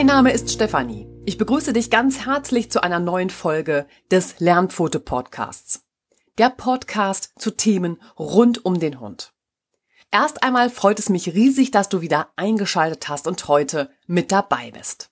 Mein Name ist Stefanie. Ich begrüße dich ganz herzlich zu einer neuen Folge des Lernfoto Podcasts. Der Podcast zu Themen rund um den Hund. Erst einmal freut es mich riesig, dass du wieder eingeschaltet hast und heute mit dabei bist.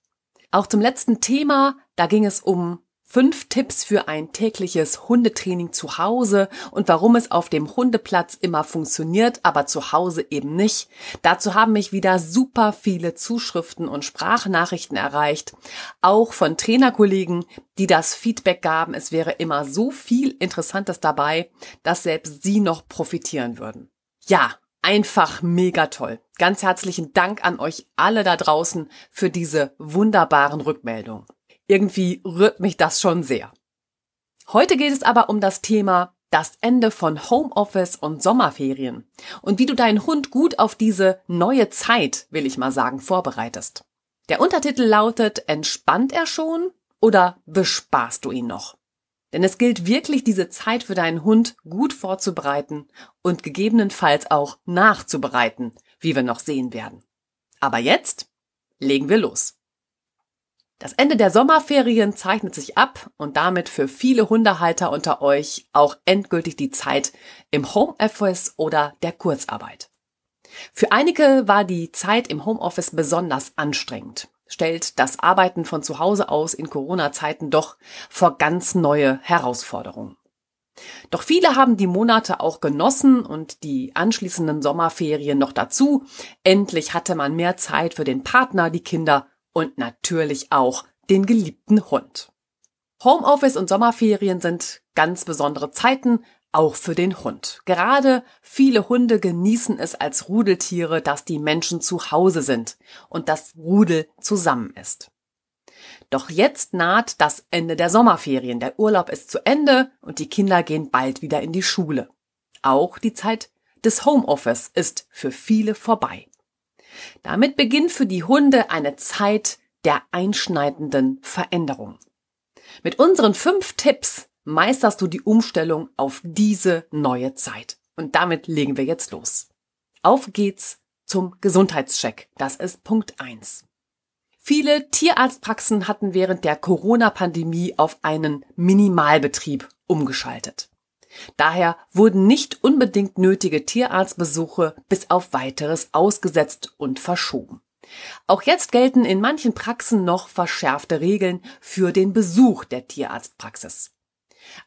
Auch zum letzten Thema, da ging es um Fünf Tipps für ein tägliches Hundetraining zu Hause und warum es auf dem Hundeplatz immer funktioniert, aber zu Hause eben nicht. Dazu haben mich wieder super viele Zuschriften und Sprachnachrichten erreicht, auch von Trainerkollegen, die das Feedback gaben, es wäre immer so viel Interessantes dabei, dass selbst sie noch profitieren würden. Ja, einfach mega toll. Ganz herzlichen Dank an euch alle da draußen für diese wunderbaren Rückmeldungen. Irgendwie rührt mich das schon sehr. Heute geht es aber um das Thema das Ende von Homeoffice und Sommerferien und wie du deinen Hund gut auf diese neue Zeit, will ich mal sagen, vorbereitest. Der Untertitel lautet, entspannt er schon oder bespaßt du ihn noch? Denn es gilt wirklich, diese Zeit für deinen Hund gut vorzubereiten und gegebenenfalls auch nachzubereiten, wie wir noch sehen werden. Aber jetzt legen wir los. Das Ende der Sommerferien zeichnet sich ab und damit für viele Hundehalter unter euch auch endgültig die Zeit im Homeoffice oder der Kurzarbeit. Für einige war die Zeit im Homeoffice besonders anstrengend, stellt das Arbeiten von zu Hause aus in Corona-Zeiten doch vor ganz neue Herausforderungen. Doch viele haben die Monate auch genossen und die anschließenden Sommerferien noch dazu. Endlich hatte man mehr Zeit für den Partner, die Kinder und natürlich auch den geliebten Hund. Homeoffice und Sommerferien sind ganz besondere Zeiten, auch für den Hund. Gerade viele Hunde genießen es als Rudeltiere, dass die Menschen zu Hause sind und das Rudel zusammen ist. Doch jetzt naht das Ende der Sommerferien. Der Urlaub ist zu Ende und die Kinder gehen bald wieder in die Schule. Auch die Zeit des Homeoffice ist für viele vorbei. Damit beginnt für die Hunde eine Zeit der einschneidenden Veränderung. Mit unseren fünf Tipps meisterst du die Umstellung auf diese neue Zeit. Und damit legen wir jetzt los. Auf geht's zum Gesundheitscheck. Das ist Punkt eins. Viele Tierarztpraxen hatten während der Corona-Pandemie auf einen Minimalbetrieb umgeschaltet. Daher wurden nicht unbedingt nötige Tierarztbesuche bis auf weiteres ausgesetzt und verschoben. Auch jetzt gelten in manchen Praxen noch verschärfte Regeln für den Besuch der Tierarztpraxis.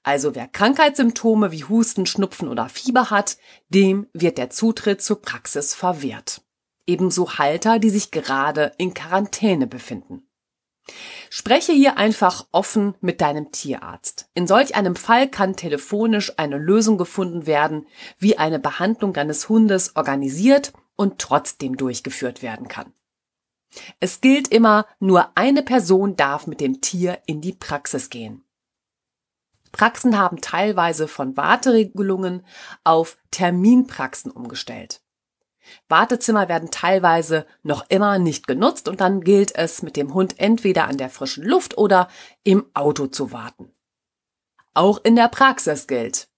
Also wer Krankheitssymptome wie Husten, Schnupfen oder Fieber hat, dem wird der Zutritt zur Praxis verwehrt. Ebenso Halter, die sich gerade in Quarantäne befinden. Spreche hier einfach offen mit deinem Tierarzt. In solch einem Fall kann telefonisch eine Lösung gefunden werden, wie eine Behandlung deines Hundes organisiert und trotzdem durchgeführt werden kann. Es gilt immer, nur eine Person darf mit dem Tier in die Praxis gehen. Praxen haben teilweise von Warteregelungen auf Terminpraxen umgestellt. Wartezimmer werden teilweise noch immer nicht genutzt und dann gilt es, mit dem Hund entweder an der frischen Luft oder im Auto zu warten. Auch in der Praxis gilt,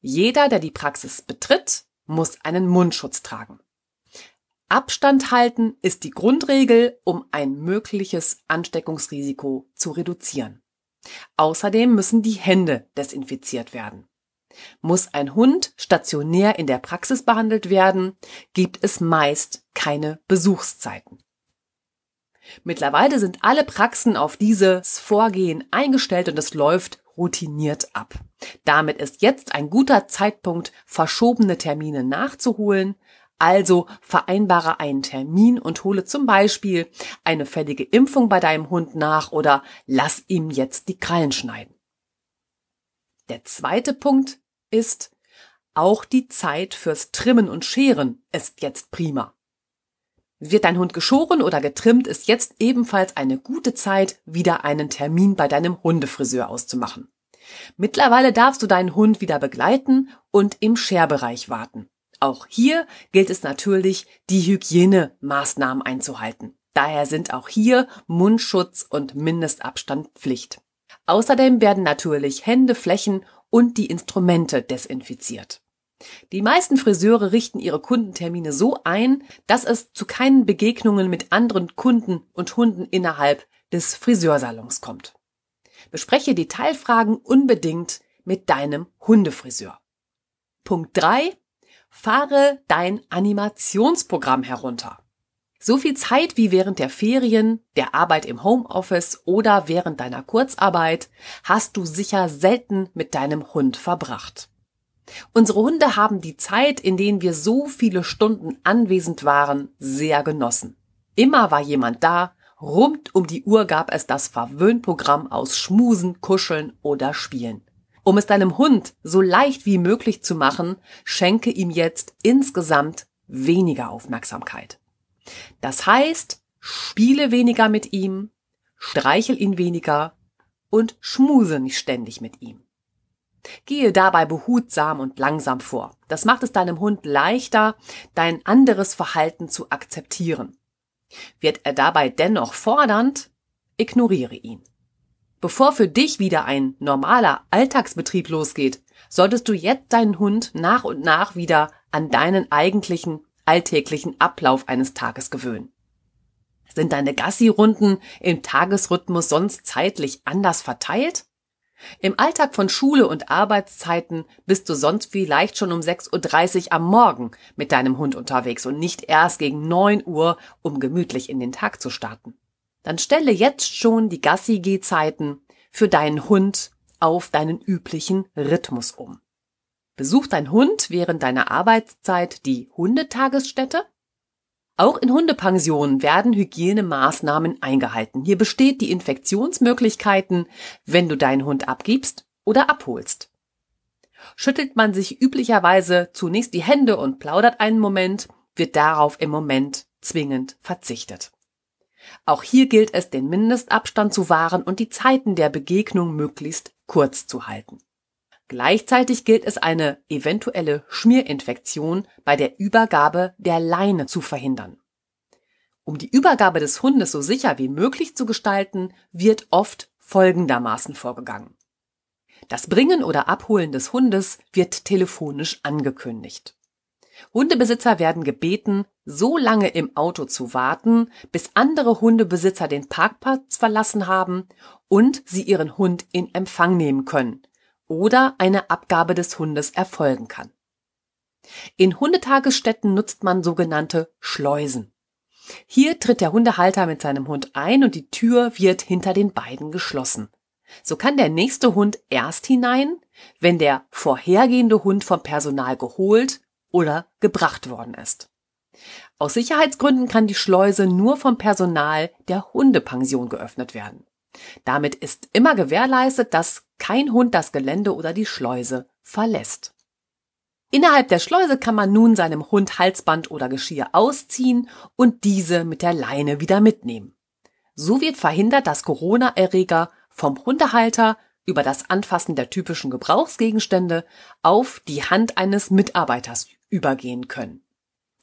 jeder, der die Praxis betritt, muss einen Mundschutz tragen. Abstand halten ist die Grundregel, um ein mögliches Ansteckungsrisiko zu reduzieren. Außerdem müssen die Hände desinfiziert werden. Muss ein Hund stationär in der Praxis behandelt werden, gibt es meist keine Besuchszeiten. Mittlerweile sind alle Praxen auf dieses Vorgehen eingestellt und es läuft routiniert ab. Damit ist jetzt ein guter Zeitpunkt, verschobene Termine nachzuholen. Also vereinbare einen Termin und hole zum Beispiel eine fällige Impfung bei deinem Hund nach oder lass ihm jetzt die Krallen schneiden. Der zweite Punkt ist, auch die Zeit fürs Trimmen und Scheren ist jetzt prima. Wird dein Hund geschoren oder getrimmt, ist jetzt ebenfalls eine gute Zeit, wieder einen Termin bei deinem Hundefriseur auszumachen. Mittlerweile darfst du deinen Hund wieder begleiten und im Scherbereich warten. Auch hier gilt es natürlich, die Hygienemaßnahmen einzuhalten. Daher sind auch hier Mundschutz und Mindestabstand Pflicht. Außerdem werden natürlich Hände, Flächen und die Instrumente desinfiziert. Die meisten Friseure richten ihre Kundentermine so ein, dass es zu keinen Begegnungen mit anderen Kunden und Hunden innerhalb des Friseursalons kommt. Bespreche Detailfragen unbedingt mit deinem Hundefriseur. Punkt 3. Fahre dein Animationsprogramm herunter. So viel Zeit wie während der Ferien, der Arbeit im Homeoffice oder während deiner Kurzarbeit hast du sicher selten mit deinem Hund verbracht. Unsere Hunde haben die Zeit, in denen wir so viele Stunden anwesend waren, sehr genossen. Immer war jemand da, rund um die Uhr gab es das Verwöhnprogramm aus Schmusen, Kuscheln oder Spielen. Um es deinem Hund so leicht wie möglich zu machen, schenke ihm jetzt insgesamt weniger Aufmerksamkeit. Das heißt, spiele weniger mit ihm, streichel ihn weniger und schmuse nicht ständig mit ihm. Gehe dabei behutsam und langsam vor. Das macht es deinem Hund leichter, dein anderes Verhalten zu akzeptieren. Wird er dabei dennoch fordernd, ignoriere ihn. Bevor für dich wieder ein normaler Alltagsbetrieb losgeht, solltest du jetzt deinen Hund nach und nach wieder an deinen eigentlichen alltäglichen Ablauf eines Tages gewöhnen. Sind deine Gassi-Runden im Tagesrhythmus sonst zeitlich anders verteilt? Im Alltag von Schule und Arbeitszeiten bist du sonst vielleicht schon um 6.30 Uhr am Morgen mit deinem Hund unterwegs und nicht erst gegen 9 Uhr, um gemütlich in den Tag zu starten. Dann stelle jetzt schon die Gassi-Gehzeiten für deinen Hund auf deinen üblichen Rhythmus um. Besucht dein Hund während deiner Arbeitszeit die Hundetagesstätte? Auch in Hundepensionen werden Hygienemaßnahmen eingehalten. Hier besteht die Infektionsmöglichkeiten, wenn du deinen Hund abgibst oder abholst. Schüttelt man sich üblicherweise zunächst die Hände und plaudert einen Moment, wird darauf im Moment zwingend verzichtet. Auch hier gilt es, den Mindestabstand zu wahren und die Zeiten der Begegnung möglichst kurz zu halten. Gleichzeitig gilt es, eine eventuelle Schmierinfektion bei der Übergabe der Leine zu verhindern. Um die Übergabe des Hundes so sicher wie möglich zu gestalten, wird oft folgendermaßen vorgegangen. Das Bringen oder Abholen des Hundes wird telefonisch angekündigt. Hundebesitzer werden gebeten, so lange im Auto zu warten, bis andere Hundebesitzer den Parkplatz verlassen haben und sie ihren Hund in Empfang nehmen können, oder eine Abgabe des Hundes erfolgen kann. In Hundetagesstätten nutzt man sogenannte Schleusen. Hier tritt der Hundehalter mit seinem Hund ein und die Tür wird hinter den beiden geschlossen. So kann der nächste Hund erst hinein, wenn der vorhergehende Hund vom Personal geholt oder gebracht worden ist. Aus Sicherheitsgründen kann die Schleuse nur vom Personal der Hundepension geöffnet werden. Damit ist immer gewährleistet, dass kein Hund das Gelände oder die Schleuse verlässt. Innerhalb der Schleuse kann man nun seinem Hund Halsband oder Geschirr ausziehen und diese mit der Leine wieder mitnehmen. So wird verhindert, dass Corona-Erreger vom Hundehalter über das Anfassen der typischen Gebrauchsgegenstände auf die Hand eines Mitarbeiters übergehen können.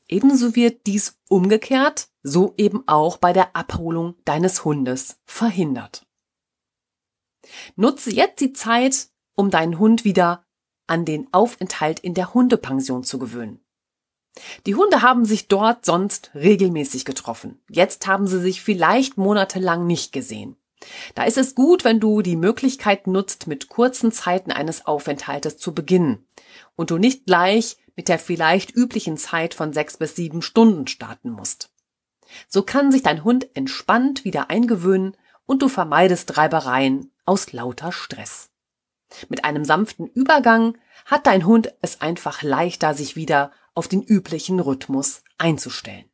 Ebenso wird dies umgekehrt, so eben auch bei der Abholung deines Hundes verhindert. Nutze jetzt die Zeit, um deinen Hund wieder an den Aufenthalt in der Hundepension zu gewöhnen. Die Hunde haben sich dort sonst regelmäßig getroffen. Jetzt haben sie sich vielleicht monatelang nicht gesehen. Da ist es gut, wenn du die Möglichkeit nutzt, mit kurzen Zeiten eines Aufenthaltes zu beginnen und du nicht gleich mit der vielleicht üblichen Zeit von sechs bis sieben Stunden starten musst. So kann sich dein Hund entspannt wieder eingewöhnen und du vermeidest Reibereien aus lauter Stress. Mit einem sanften Übergang hat dein Hund es einfach leichter, sich wieder auf den üblichen Rhythmus einzustellen.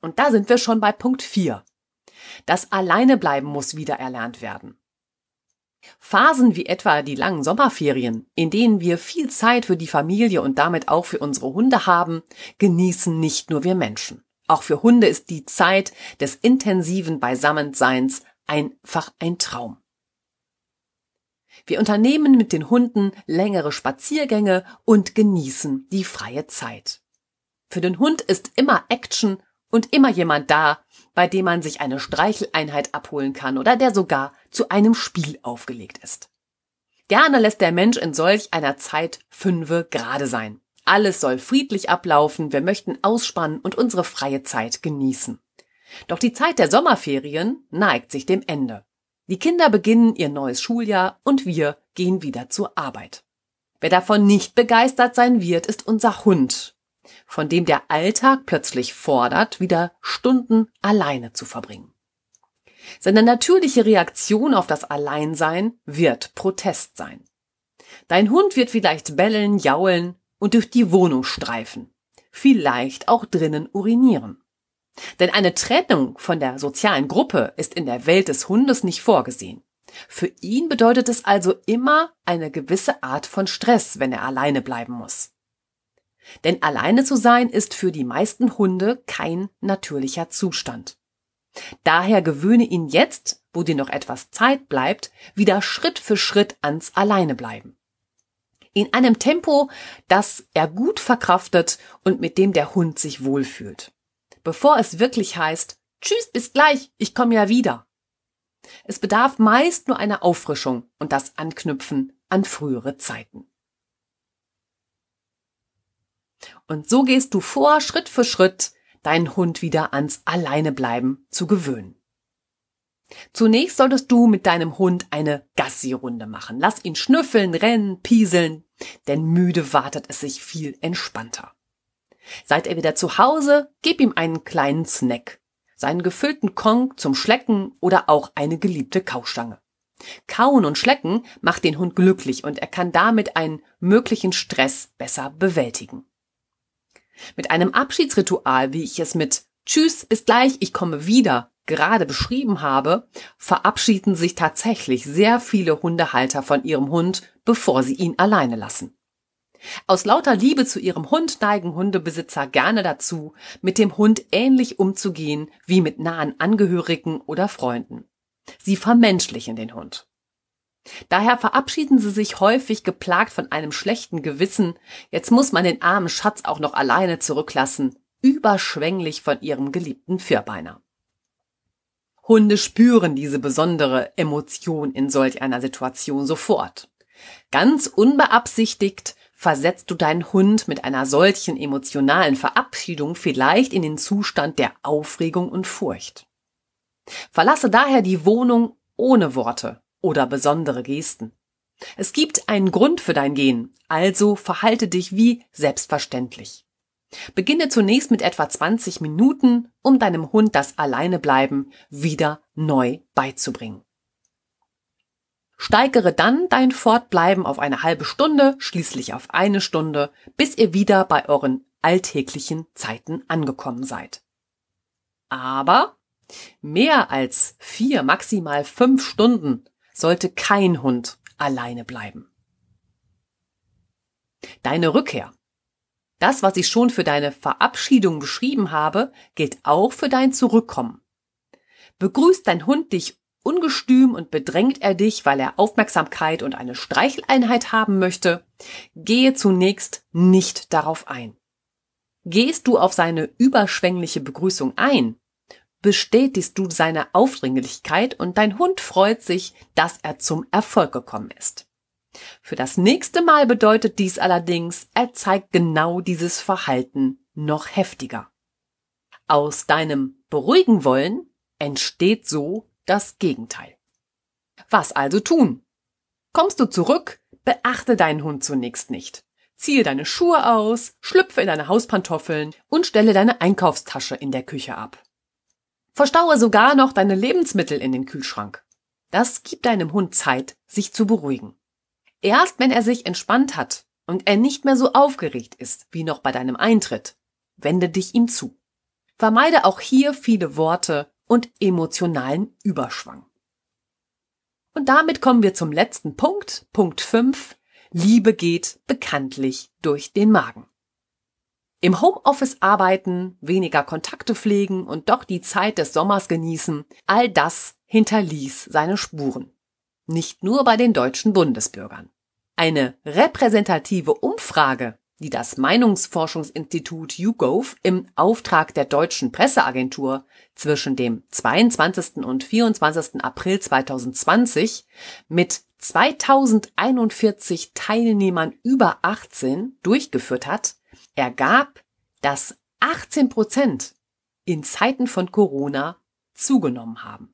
Und da sind wir schon bei Punkt 4. Das Alleinebleiben muss wieder erlernt werden. Phasen wie etwa die langen Sommerferien, in denen wir viel Zeit für die Familie und damit auch für unsere Hunde haben, genießen nicht nur wir Menschen. Auch für Hunde ist die Zeit des intensiven Beisammenseins einfach ein Traum. Wir unternehmen mit den Hunden längere Spaziergänge und genießen die freie Zeit. Für den Hund ist immer Action und immer jemand da, bei dem man sich eine Streicheleinheit abholen kann oder der sogar zu einem Spiel aufgelegt ist. Gerne lässt der Mensch in solch einer Zeit fünfe gerade sein. Alles soll friedlich ablaufen, wir möchten ausspannen und unsere freie Zeit genießen. Doch die Zeit der Sommerferien neigt sich dem Ende. Die Kinder beginnen ihr neues Schuljahr und wir gehen wieder zur Arbeit. Wer davon nicht begeistert sein wird, ist unser Hund, von dem der Alltag plötzlich fordert, wieder Stunden alleine zu verbringen. Seine natürliche Reaktion auf das Alleinsein wird Protest sein. Dein Hund wird vielleicht bellen, jaulen und durch die Wohnung streifen, vielleicht auch drinnen urinieren. Denn eine Trennung von der sozialen Gruppe ist in der Welt des Hundes nicht vorgesehen. Für ihn bedeutet es also immer eine gewisse Art von Stress, wenn er alleine bleiben muss. Denn alleine zu sein ist für die meisten Hunde kein natürlicher Zustand. Daher gewöhne ihn jetzt, wo dir noch etwas Zeit bleibt, wieder Schritt für Schritt ans Alleinebleiben. In einem Tempo, das er gut verkraftet und mit dem der Hund sich wohlfühlt bevor es wirklich heißt, Tschüss, bis gleich, ich komme ja wieder. Es bedarf meist nur einer Auffrischung und das Anknüpfen an frühere Zeiten. Und so gehst du vor, Schritt für Schritt, deinen Hund wieder ans Alleinebleiben zu gewöhnen. Zunächst solltest du mit deinem Hund eine Gassi-Runde machen. Lass ihn schnüffeln, rennen, pieseln, denn müde wartet es sich viel entspannter. Seid ihr wieder zu Hause, gib ihm einen kleinen Snack. Seinen gefüllten Kong zum Schlecken oder auch eine geliebte Kaustange. Kauen und Schlecken macht den Hund glücklich und er kann damit einen möglichen Stress besser bewältigen. Mit einem Abschiedsritual, wie ich es mit Tschüss, bis gleich, ich komme wieder gerade beschrieben habe, verabschieden sich tatsächlich sehr viele Hundehalter von ihrem Hund, bevor sie ihn alleine lassen. Aus lauter Liebe zu ihrem Hund neigen Hundebesitzer gerne dazu, mit dem Hund ähnlich umzugehen wie mit nahen Angehörigen oder Freunden. Sie vermenschlichen den Hund. Daher verabschieden sie sich häufig geplagt von einem schlechten Gewissen, jetzt muss man den armen Schatz auch noch alleine zurücklassen, überschwänglich von ihrem geliebten Vierbeiner. Hunde spüren diese besondere Emotion in solch einer Situation sofort. Ganz unbeabsichtigt versetzt du deinen Hund mit einer solchen emotionalen Verabschiedung vielleicht in den Zustand der Aufregung und Furcht. Verlasse daher die Wohnung ohne Worte oder besondere Gesten. Es gibt einen Grund für dein Gehen, also verhalte dich wie selbstverständlich. Beginne zunächst mit etwa 20 Minuten, um deinem Hund das Alleinebleiben wieder neu beizubringen. Steigere dann dein Fortbleiben auf eine halbe Stunde, schließlich auf eine Stunde, bis ihr wieder bei euren alltäglichen Zeiten angekommen seid. Aber mehr als vier, maximal fünf Stunden sollte kein Hund alleine bleiben. Deine Rückkehr. Das, was ich schon für deine Verabschiedung beschrieben habe, gilt auch für dein Zurückkommen. Begrüßt dein Hund dich Ungestüm und bedrängt er dich, weil er Aufmerksamkeit und eine Streicheleinheit haben möchte, gehe zunächst nicht darauf ein. Gehst du auf seine überschwängliche Begrüßung ein, bestätigst du seine Aufdringlichkeit und dein Hund freut sich, dass er zum Erfolg gekommen ist. Für das nächste Mal bedeutet dies allerdings, er zeigt genau dieses Verhalten noch heftiger. Aus deinem beruhigen wollen entsteht so das Gegenteil. Was also tun? Kommst du zurück, beachte deinen Hund zunächst nicht. Ziehe deine Schuhe aus, schlüpfe in deine Hauspantoffeln und stelle deine Einkaufstasche in der Küche ab. Verstaue sogar noch deine Lebensmittel in den Kühlschrank. Das gibt deinem Hund Zeit, sich zu beruhigen. Erst wenn er sich entspannt hat und er nicht mehr so aufgeregt ist wie noch bei deinem Eintritt, wende dich ihm zu. Vermeide auch hier viele Worte und emotionalen Überschwang. Und damit kommen wir zum letzten Punkt, Punkt 5. Liebe geht bekanntlich durch den Magen. Im Homeoffice arbeiten, weniger Kontakte pflegen und doch die Zeit des Sommers genießen, all das hinterließ seine Spuren. Nicht nur bei den deutschen Bundesbürgern. Eine repräsentative Umfrage die das Meinungsforschungsinstitut YouGov im Auftrag der deutschen Presseagentur zwischen dem 22. und 24. April 2020 mit 2041 Teilnehmern über 18 durchgeführt hat, ergab, dass 18 Prozent in Zeiten von Corona zugenommen haben.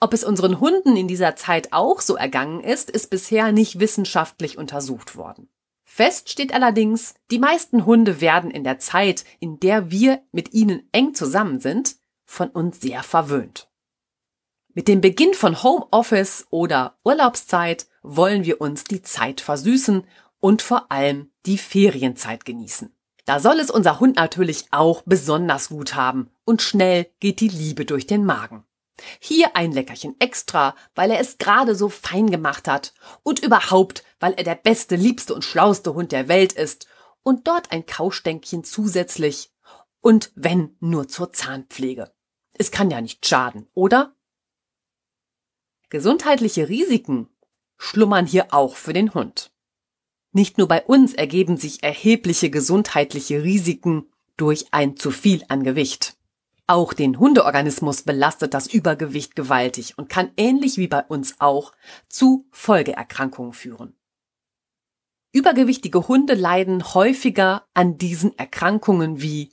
Ob es unseren Hunden in dieser Zeit auch so ergangen ist, ist bisher nicht wissenschaftlich untersucht worden. Fest steht allerdings, die meisten Hunde werden in der Zeit, in der wir mit ihnen eng zusammen sind, von uns sehr verwöhnt. Mit dem Beginn von Homeoffice oder Urlaubszeit wollen wir uns die Zeit versüßen und vor allem die Ferienzeit genießen. Da soll es unser Hund natürlich auch besonders gut haben und schnell geht die Liebe durch den Magen. Hier ein Leckerchen extra, weil er es gerade so fein gemacht hat und überhaupt, weil er der beste, liebste und schlauste Hund der Welt ist und dort ein Kaustänkchen zusätzlich und wenn nur zur Zahnpflege. Es kann ja nicht schaden, oder? Gesundheitliche Risiken schlummern hier auch für den Hund. Nicht nur bei uns ergeben sich erhebliche gesundheitliche Risiken durch ein zu viel an Gewicht. Auch den Hundeorganismus belastet das Übergewicht gewaltig und kann ähnlich wie bei uns auch zu Folgeerkrankungen führen. Übergewichtige Hunde leiden häufiger an diesen Erkrankungen wie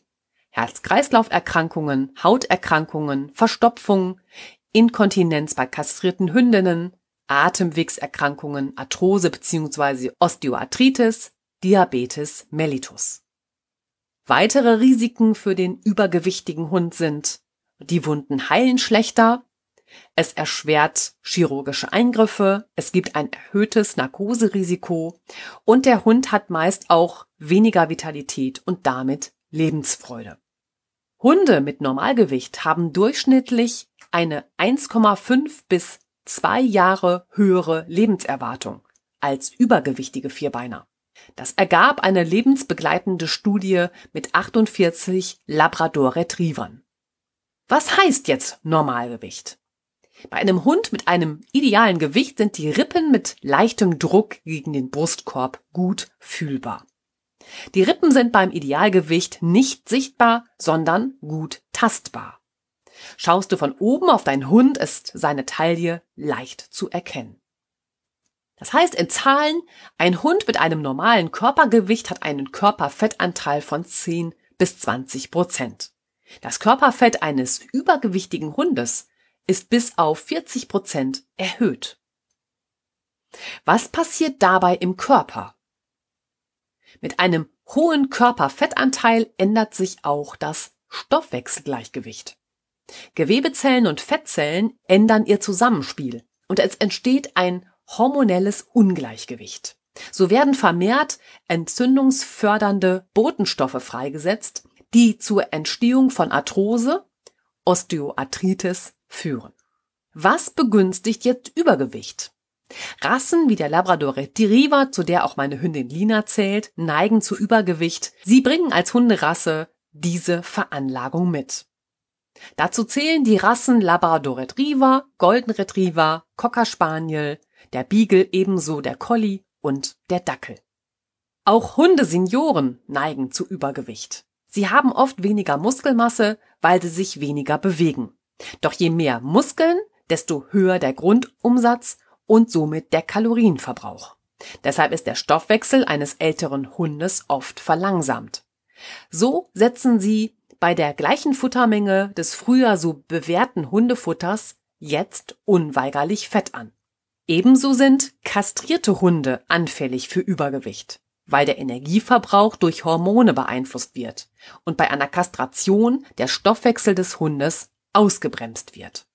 Herz-Kreislauf-Erkrankungen, Hauterkrankungen, Verstopfung, Inkontinenz bei kastrierten Hündinnen, Atemwegserkrankungen, Arthrose bzw. Osteoarthritis, Diabetes mellitus. Weitere Risiken für den übergewichtigen Hund sind, die Wunden heilen schlechter, es erschwert chirurgische Eingriffe, es gibt ein erhöhtes Narkoserisiko und der Hund hat meist auch weniger Vitalität und damit Lebensfreude. Hunde mit Normalgewicht haben durchschnittlich eine 1,5 bis 2 Jahre höhere Lebenserwartung als übergewichtige Vierbeiner. Das ergab eine lebensbegleitende Studie mit 48 Labrador Retrievern. Was heißt jetzt Normalgewicht? Bei einem Hund mit einem idealen Gewicht sind die Rippen mit leichtem Druck gegen den Brustkorb gut fühlbar. Die Rippen sind beim Idealgewicht nicht sichtbar, sondern gut tastbar. Schaust du von oben auf deinen Hund, ist seine Taille leicht zu erkennen. Das heißt in Zahlen, ein Hund mit einem normalen Körpergewicht hat einen Körperfettanteil von 10 bis 20 Prozent. Das Körperfett eines übergewichtigen Hundes ist bis auf 40 Prozent erhöht. Was passiert dabei im Körper? Mit einem hohen Körperfettanteil ändert sich auch das Stoffwechselgleichgewicht. Gewebezellen und Fettzellen ändern ihr Zusammenspiel und es entsteht ein hormonelles Ungleichgewicht. So werden vermehrt entzündungsfördernde Botenstoffe freigesetzt, die zur Entstehung von Arthrose, Osteoarthritis führen. Was begünstigt jetzt Übergewicht? Rassen wie der Labrador Retriever, zu der auch meine Hündin Lina zählt, neigen zu Übergewicht. Sie bringen als Hunderasse diese Veranlagung mit. Dazu zählen die Rassen Labrador Retriever, Golden Retriever, Cocker Spaniel, der Beagle ebenso der Collie und der Dackel. Auch Hundesenioren neigen zu Übergewicht. Sie haben oft weniger Muskelmasse, weil sie sich weniger bewegen. Doch je mehr Muskeln, desto höher der Grundumsatz und somit der Kalorienverbrauch. Deshalb ist der Stoffwechsel eines älteren Hundes oft verlangsamt. So setzen sie bei der gleichen Futtermenge des früher so bewährten Hundefutters jetzt unweigerlich Fett an. Ebenso sind kastrierte Hunde anfällig für Übergewicht, weil der Energieverbrauch durch Hormone beeinflusst wird und bei einer Kastration der Stoffwechsel des Hundes ausgebremst wird.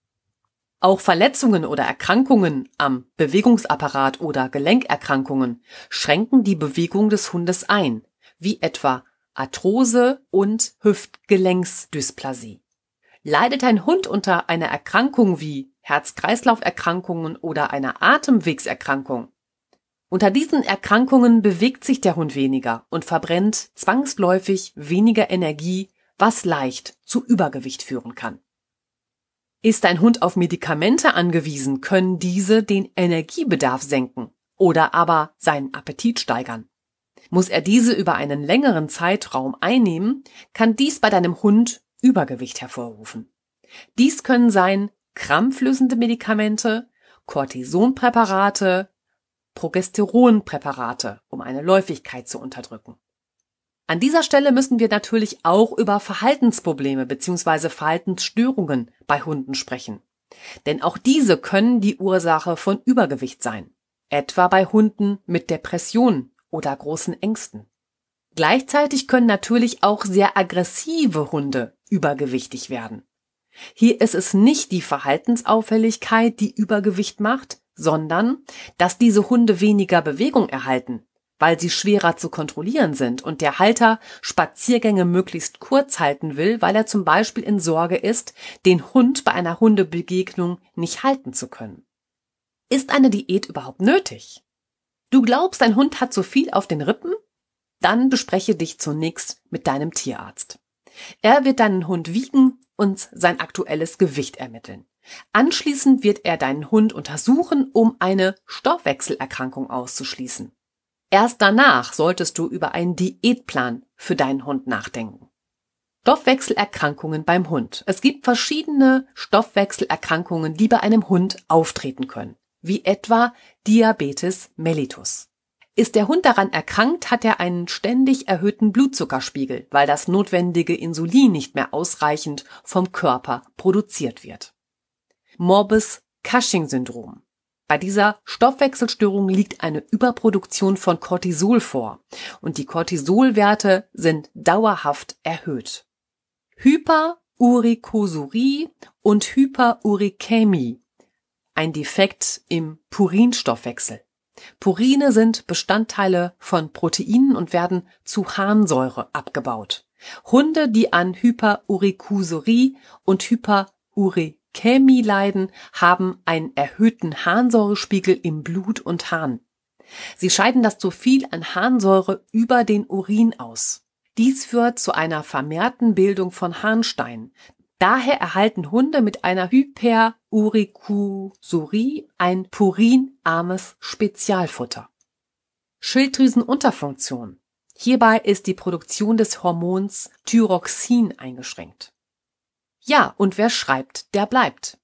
Auch Verletzungen oder Erkrankungen am Bewegungsapparat oder Gelenkerkrankungen schränken die Bewegung des Hundes ein, wie etwa Arthrose und Hüftgelenksdysplasie. Leidet ein Hund unter einer Erkrankung wie Herz-Kreislauf-Erkrankungen oder einer Atemwegserkrankung. Unter diesen Erkrankungen bewegt sich der Hund weniger und verbrennt zwangsläufig weniger Energie, was leicht zu Übergewicht führen kann. Ist ein Hund auf Medikamente angewiesen, können diese den Energiebedarf senken oder aber seinen Appetit steigern. Muss er diese über einen längeren Zeitraum einnehmen, kann dies bei deinem Hund Übergewicht hervorrufen. Dies können sein krampflösende Medikamente, Cortisonpräparate, Progesteronpräparate, um eine Läufigkeit zu unterdrücken. An dieser Stelle müssen wir natürlich auch über Verhaltensprobleme bzw. Verhaltensstörungen bei Hunden sprechen. Denn auch diese können die Ursache von Übergewicht sein. Etwa bei Hunden mit Depressionen oder großen Ängsten. Gleichzeitig können natürlich auch sehr aggressive Hunde übergewichtig werden. Hier ist es nicht die Verhaltensauffälligkeit, die Übergewicht macht, sondern dass diese Hunde weniger Bewegung erhalten, weil sie schwerer zu kontrollieren sind und der Halter Spaziergänge möglichst kurz halten will, weil er zum Beispiel in Sorge ist, den Hund bei einer Hundebegegnung nicht halten zu können. Ist eine Diät überhaupt nötig? Du glaubst, dein Hund hat zu viel auf den Rippen? Dann bespreche dich zunächst mit deinem Tierarzt. Er wird deinen Hund wiegen und sein aktuelles Gewicht ermitteln. Anschließend wird er deinen Hund untersuchen, um eine Stoffwechselerkrankung auszuschließen. Erst danach solltest du über einen Diätplan für deinen Hund nachdenken. Stoffwechselerkrankungen beim Hund. Es gibt verschiedene Stoffwechselerkrankungen, die bei einem Hund auftreten können, wie etwa Diabetes mellitus. Ist der Hund daran erkrankt, hat er einen ständig erhöhten Blutzuckerspiegel, weil das notwendige Insulin nicht mehr ausreichend vom Körper produziert wird. Morbus Cushing-Syndrom. Bei dieser Stoffwechselstörung liegt eine Überproduktion von Cortisol vor und die Cortisolwerte sind dauerhaft erhöht. Hyperurikosurie und Hyperurikämie. Ein Defekt im Purinstoffwechsel. Purine sind Bestandteile von Proteinen und werden zu Harnsäure abgebaut. Hunde, die an Hyperurikusurie und Hyperurikämie leiden, haben einen erhöhten Harnsäurespiegel im Blut und Harn. Sie scheiden das zu viel an Harnsäure über den Urin aus. Dies führt zu einer vermehrten Bildung von Harnstein. Daher erhalten Hunde mit einer Hyperurikusurie ein purinarmes Spezialfutter. Schilddrüsenunterfunktion. Hierbei ist die Produktion des Hormons Thyroxin eingeschränkt. Ja, und wer schreibt, der bleibt.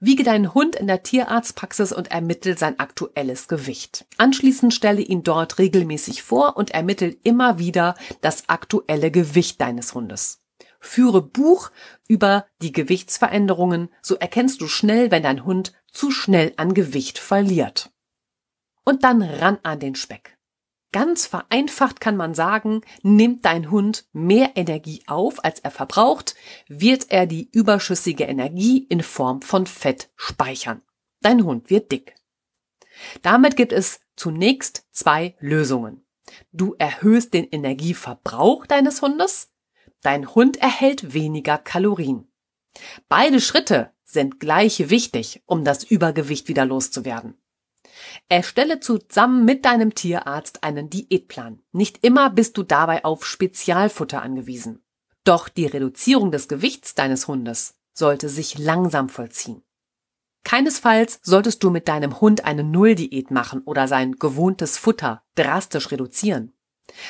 Wiege deinen Hund in der Tierarztpraxis und ermittel sein aktuelles Gewicht. Anschließend stelle ihn dort regelmäßig vor und ermittel immer wieder das aktuelle Gewicht deines Hundes. Führe Buch über die Gewichtsveränderungen, so erkennst du schnell, wenn dein Hund zu schnell an Gewicht verliert. Und dann ran an den Speck. Ganz vereinfacht kann man sagen, nimmt dein Hund mehr Energie auf, als er verbraucht, wird er die überschüssige Energie in Form von Fett speichern. Dein Hund wird dick. Damit gibt es zunächst zwei Lösungen. Du erhöhst den Energieverbrauch deines Hundes Dein Hund erhält weniger Kalorien. Beide Schritte sind gleich wichtig, um das Übergewicht wieder loszuwerden. Erstelle zusammen mit deinem Tierarzt einen Diätplan. Nicht immer bist du dabei auf Spezialfutter angewiesen. Doch die Reduzierung des Gewichts deines Hundes sollte sich langsam vollziehen. Keinesfalls solltest du mit deinem Hund eine Nulldiät machen oder sein gewohntes Futter drastisch reduzieren.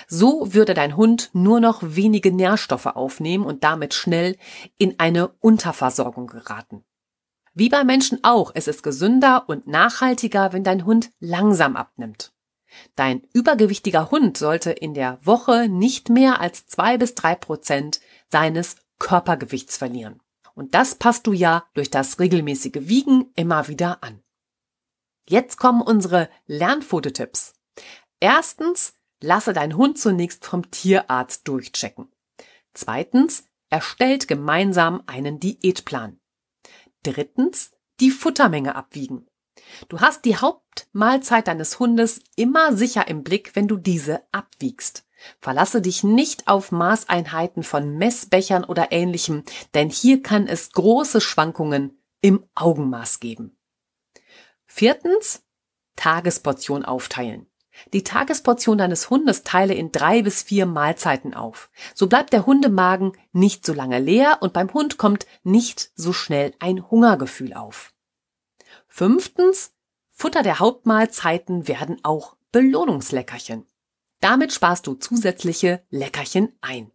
So würde dein Hund nur noch wenige Nährstoffe aufnehmen und damit schnell in eine Unterversorgung geraten. Wie bei Menschen auch, es ist gesünder und nachhaltiger, wenn dein Hund langsam abnimmt. Dein übergewichtiger Hund sollte in der Woche nicht mehr als zwei bis drei Prozent seines Körpergewichts verlieren. Und das passt du ja durch das regelmäßige Wiegen immer wieder an. Jetzt kommen unsere Lernfototipps. Erstens, Lasse deinen Hund zunächst vom Tierarzt durchchecken. Zweitens, erstellt gemeinsam einen Diätplan. Drittens, die Futtermenge abwiegen. Du hast die Hauptmahlzeit deines Hundes immer sicher im Blick, wenn du diese abwiegst. Verlasse dich nicht auf Maßeinheiten von Messbechern oder ähnlichem, denn hier kann es große Schwankungen im Augenmaß geben. Viertens, Tagesportion aufteilen. Die Tagesportion deines Hundes teile in drei bis vier Mahlzeiten auf. So bleibt der Hundemagen nicht so lange leer und beim Hund kommt nicht so schnell ein Hungergefühl auf. Fünftens, Futter der Hauptmahlzeiten werden auch Belohnungsleckerchen. Damit sparst du zusätzliche Leckerchen ein.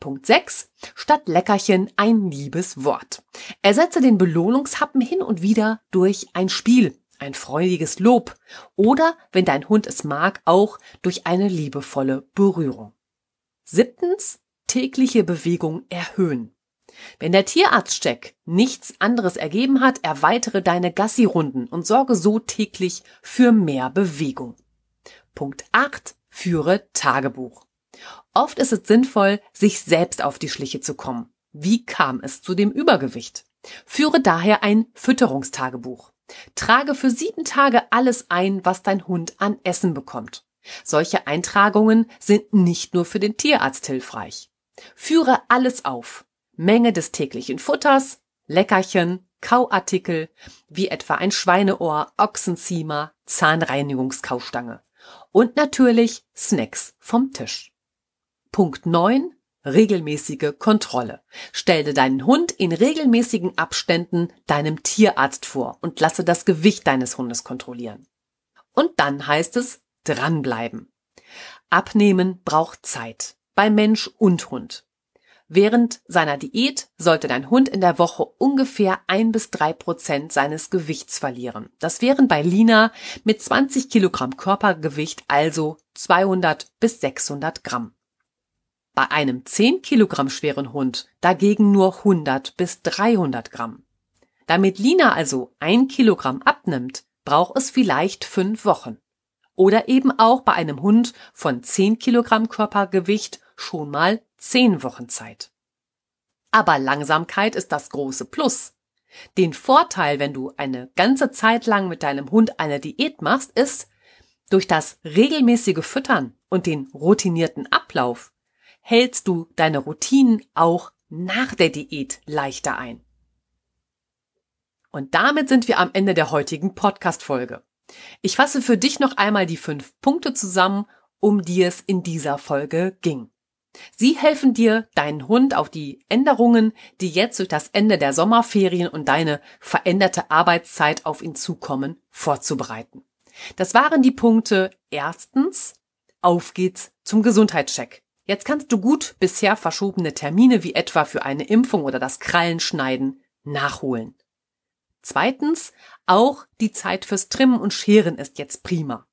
Punkt 6. Statt Leckerchen ein liebes Wort. Ersetze den Belohnungshappen hin und wieder durch ein Spiel, ein freudiges Lob oder, wenn dein Hund es mag, auch durch eine liebevolle Berührung. Siebtens. Tägliche Bewegung erhöhen. Wenn der Tierarztcheck nichts anderes ergeben hat, erweitere deine Gassi-Runden und sorge so täglich für mehr Bewegung. Punkt 8. Führe Tagebuch. Oft ist es sinnvoll, sich selbst auf die Schliche zu kommen. Wie kam es zu dem Übergewicht? Führe daher ein Fütterungstagebuch. Trage für sieben Tage alles ein, was dein Hund an Essen bekommt. Solche Eintragungen sind nicht nur für den Tierarzt hilfreich. Führe alles auf. Menge des täglichen Futters, Leckerchen, Kauartikel, wie etwa ein Schweineohr, Ochsenziemer, Zahnreinigungskaustange. Und natürlich Snacks vom Tisch. Punkt 9. Regelmäßige Kontrolle. Stelle deinen Hund in regelmäßigen Abständen deinem Tierarzt vor und lasse das Gewicht deines Hundes kontrollieren. Und dann heißt es dranbleiben. Abnehmen braucht Zeit. Bei Mensch und Hund. Während seiner Diät sollte dein Hund in der Woche ungefähr ein bis drei Prozent seines Gewichts verlieren. Das wären bei Lina mit 20 Kilogramm Körpergewicht also 200 bis 600 Gramm. Bei einem 10 Kilogramm schweren Hund dagegen nur 100 bis 300 Gramm. Damit Lina also ein Kilogramm abnimmt, braucht es vielleicht fünf Wochen. Oder eben auch bei einem Hund von 10 Kilogramm Körpergewicht schon mal zehn Wochen Zeit. Aber Langsamkeit ist das große Plus. Den Vorteil, wenn du eine ganze Zeit lang mit deinem Hund eine Diät machst, ist, durch das regelmäßige Füttern und den routinierten Ablauf hältst du deine Routinen auch nach der Diät leichter ein. Und damit sind wir am Ende der heutigen Podcast-Folge. Ich fasse für dich noch einmal die fünf Punkte zusammen, um die es in dieser Folge ging. Sie helfen dir, deinen Hund auf die Änderungen, die jetzt durch das Ende der Sommerferien und deine veränderte Arbeitszeit auf ihn zukommen, vorzubereiten. Das waren die Punkte erstens, auf geht's zum Gesundheitscheck. Jetzt kannst du gut bisher verschobene Termine wie etwa für eine Impfung oder das Krallenschneiden nachholen. Zweitens, auch die Zeit fürs Trimmen und Scheren ist jetzt prima.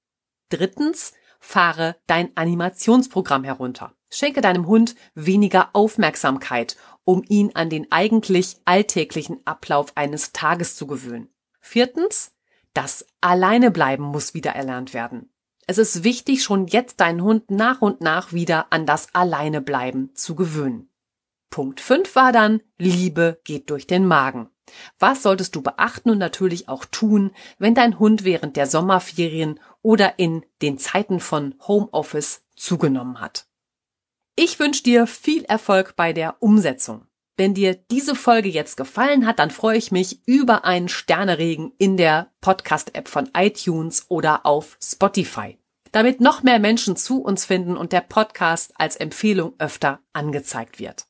Drittens, fahre dein Animationsprogramm herunter. Schenke deinem Hund weniger Aufmerksamkeit, um ihn an den eigentlich alltäglichen Ablauf eines Tages zu gewöhnen. Viertens, das Alleinebleiben muss wieder erlernt werden. Es ist wichtig, schon jetzt deinen Hund nach und nach wieder an das Alleinebleiben zu gewöhnen. Punkt 5 war dann, Liebe geht durch den Magen. Was solltest du beachten und natürlich auch tun, wenn dein Hund während der Sommerferien oder in den Zeiten von Homeoffice zugenommen hat? Ich wünsche dir viel Erfolg bei der Umsetzung. Wenn dir diese Folge jetzt gefallen hat, dann freue ich mich über einen Sterneregen in der Podcast-App von iTunes oder auf Spotify, damit noch mehr Menschen zu uns finden und der Podcast als Empfehlung öfter angezeigt wird.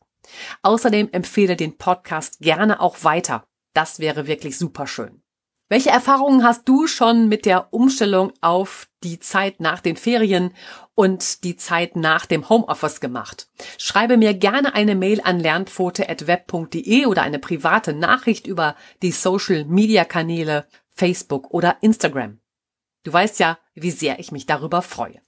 Außerdem empfehle den Podcast gerne auch weiter. Das wäre wirklich super schön. Welche Erfahrungen hast du schon mit der Umstellung auf die Zeit nach den Ferien und die Zeit nach dem Homeoffice gemacht? Schreibe mir gerne eine Mail an lernpfote.web.de oder eine private Nachricht über die Social Media Kanäle Facebook oder Instagram. Du weißt ja, wie sehr ich mich darüber freue.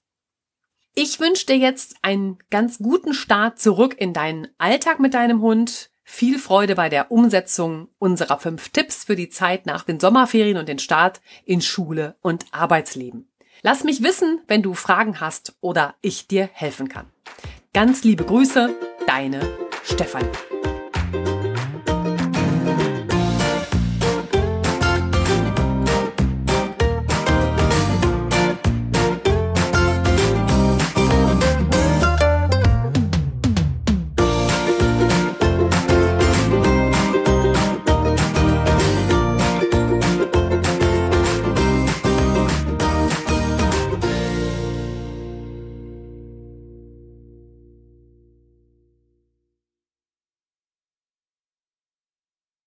Ich wünsche dir jetzt einen ganz guten Start zurück in deinen Alltag mit deinem Hund. Viel Freude bei der Umsetzung unserer fünf Tipps für die Zeit nach den Sommerferien und den Start in Schule und Arbeitsleben. Lass mich wissen, wenn du Fragen hast oder ich dir helfen kann. Ganz liebe Grüße, deine Stefanie.